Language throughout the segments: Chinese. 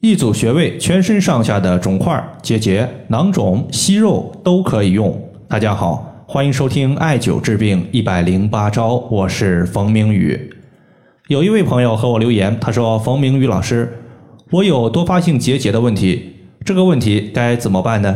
一组穴位，全身上下的肿块、结节、囊肿、息肉都可以用。大家好，欢迎收听艾灸治病一百零八招，我是冯明宇。有一位朋友和我留言，他说：“冯明宇老师，我有多发性结节的问题，这个问题该怎么办呢？”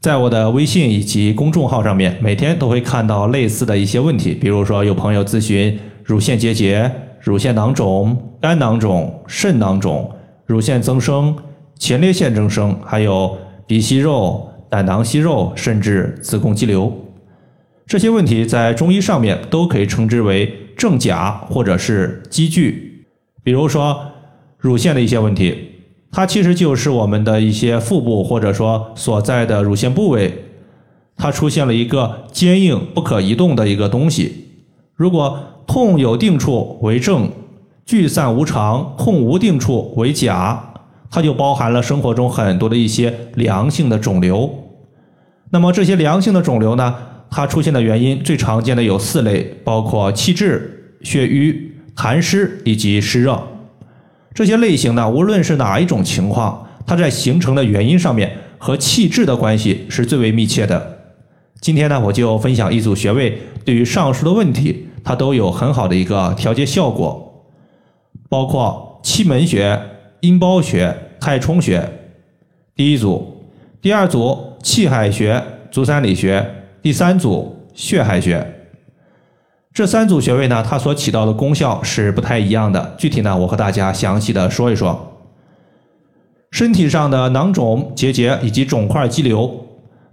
在我的微信以及公众号上面，每天都会看到类似的一些问题，比如说有朋友咨询乳腺结节、乳腺囊肿、肝囊肿、肾囊肿。乳腺增生、前列腺增生，还有鼻息肉、胆囊息肉，甚至子宫肌瘤，这些问题在中医上面都可以称之为正甲或者是积聚。比如说乳腺的一些问题，它其实就是我们的一些腹部或者说所在的乳腺部位，它出现了一个坚硬不可移动的一个东西。如果痛有定处为正。聚散无常，痛无定处为假，它就包含了生活中很多的一些良性的肿瘤。那么这些良性的肿瘤呢，它出现的原因最常见的有四类，包括气滞、血瘀、痰湿以及湿热。这些类型呢，无论是哪一种情况，它在形成的原因上面和气滞的关系是最为密切的。今天呢，我就分享一组穴位，对于上述的问题，它都有很好的一个调节效果。包括气门穴、阴包穴、太冲穴，第一组；第二组气海穴、足三里穴；第三组血海穴。这三组穴位呢，它所起到的功效是不太一样的。具体呢，我和大家详细的说一说。身体上的囊肿、结节以及肿块、肌瘤，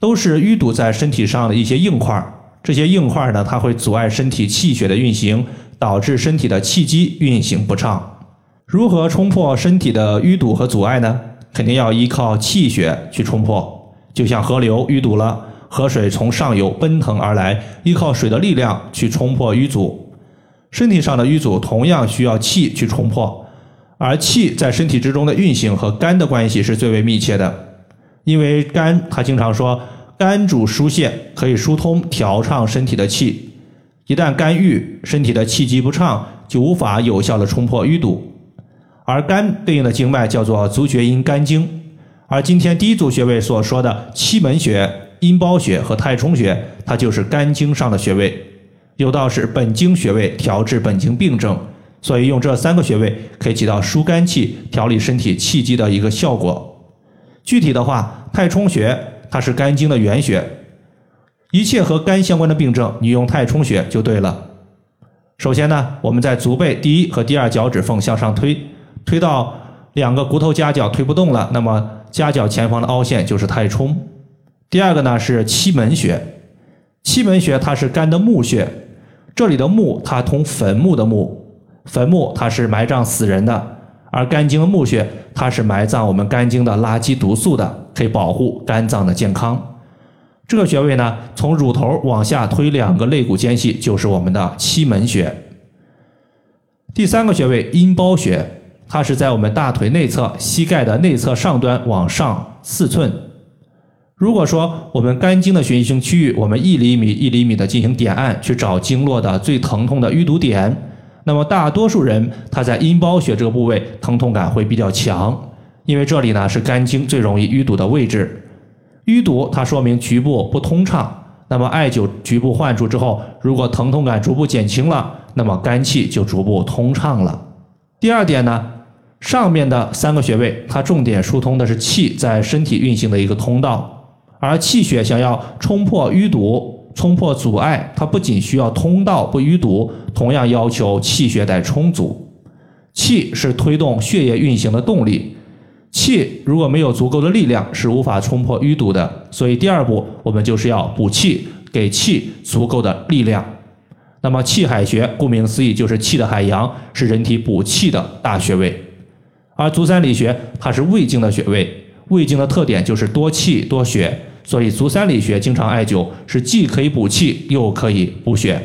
都是淤堵在身体上的一些硬块。这些硬块呢，它会阻碍身体气血的运行。导致身体的气机运行不畅。如何冲破身体的淤堵和阻碍呢？肯定要依靠气血去冲破。就像河流淤堵了，河水从上游奔腾而来，依靠水的力量去冲破淤阻。身体上的淤阻同样需要气去冲破，而气在身体之中的运行和肝的关系是最为密切的。因为肝，他经常说，肝主疏泄，可以疏通调畅身体的气。一旦肝郁，身体的气机不畅，就无法有效的冲破淤堵。而肝对应的经脉叫做足厥阴肝经。而今天第一组穴位所说的七门穴、阴包穴和太冲穴，它就是肝经上的穴位，有道是本经穴位，调治本经病症。所以用这三个穴位可以起到疏肝气、调理身体气机的一个效果。具体的话，太冲穴它是肝经的原穴。一切和肝相关的病症，你用太冲穴就对了。首先呢，我们在足背第一和第二脚趾缝向上推，推到两个骨头夹角推不动了，那么夹角前方的凹陷就是太冲。第二个呢是期门穴，期门穴它是肝的募穴，这里的募它通坟墓的墓，坟墓它是埋葬死人的，而肝经的募穴它是埋葬我们肝经的垃圾毒素的，可以保护肝脏的健康。这个穴位呢，从乳头往下推两个肋骨间隙，就是我们的期门穴。第三个穴位阴包穴，它是在我们大腿内侧膝盖的内侧上端往上四寸。如果说我们肝经的循行区域，我们一厘米一厘米的进行点按，去找经络的最疼痛的淤堵点，那么大多数人他在阴包穴这个部位疼痛感会比较强，因为这里呢是肝经最容易淤堵的位置。淤堵，它说明局部不通畅。那么艾灸局部患处之后，如果疼痛感逐步减轻了，那么肝气就逐步通畅了。第二点呢，上面的三个穴位，它重点疏通的是气在身体运行的一个通道，而气血想要冲破淤堵、冲破阻碍，它不仅需要通道不淤堵，同样要求气血得充足。气是推动血液运行的动力。气如果没有足够的力量，是无法冲破淤堵的。所以第二步，我们就是要补气，给气足够的力量。那么气海穴，顾名思义就是气的海洋，是人体补气的大穴位。而足三里穴，它是胃经的穴位，胃经的特点就是多气多血，所以足三里穴经常艾灸是既可以补气，又可以补血。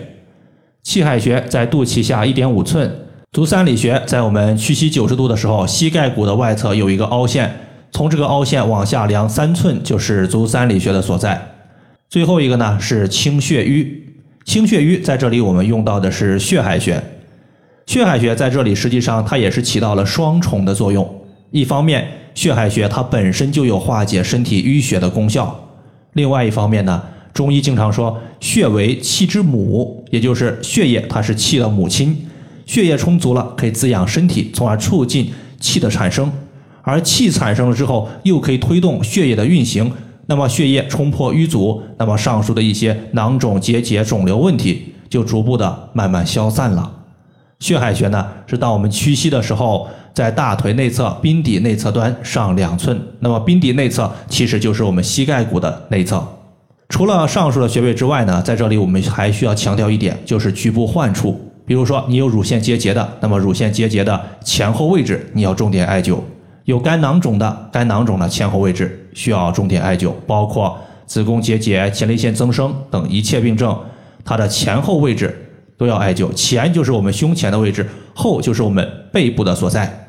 气海穴在肚脐下一点五寸。足三里穴在我们屈膝九十度的时候，膝盖骨的外侧有一个凹陷，从这个凹陷往下量三寸就是足三里穴的所在。最后一个呢是清血瘀，清血瘀在这里我们用到的是血海穴。血海穴在这里实际上它也是起到了双重的作用，一方面，血海穴它本身就有化解身体淤血的功效；另外一方面呢，中医经常说血为气之母，也就是血液它是气的母亲，血液充足了可以滋养身体，从而促进气的产生，而气产生了之后又可以推动血液的运行。那么血液冲破淤阻，那么上述的一些囊肿、结节、肿瘤问题就逐步的慢慢消散了。血海穴呢，是当我们屈膝的时候。在大腿内侧髌底内侧端上两寸，那么髌底内侧其实就是我们膝盖骨的内侧。除了上述的穴位之外呢，在这里我们还需要强调一点，就是局部患处。比如说你有乳腺结节的，那么乳腺结节的前后位置你要重点艾灸；有肝囊肿的，肝囊肿的前后位置需要重点艾灸。包括子宫结节、前列腺增生等一切病症，它的前后位置都要艾灸。前就是我们胸前的位置，后就是我们背部的所在。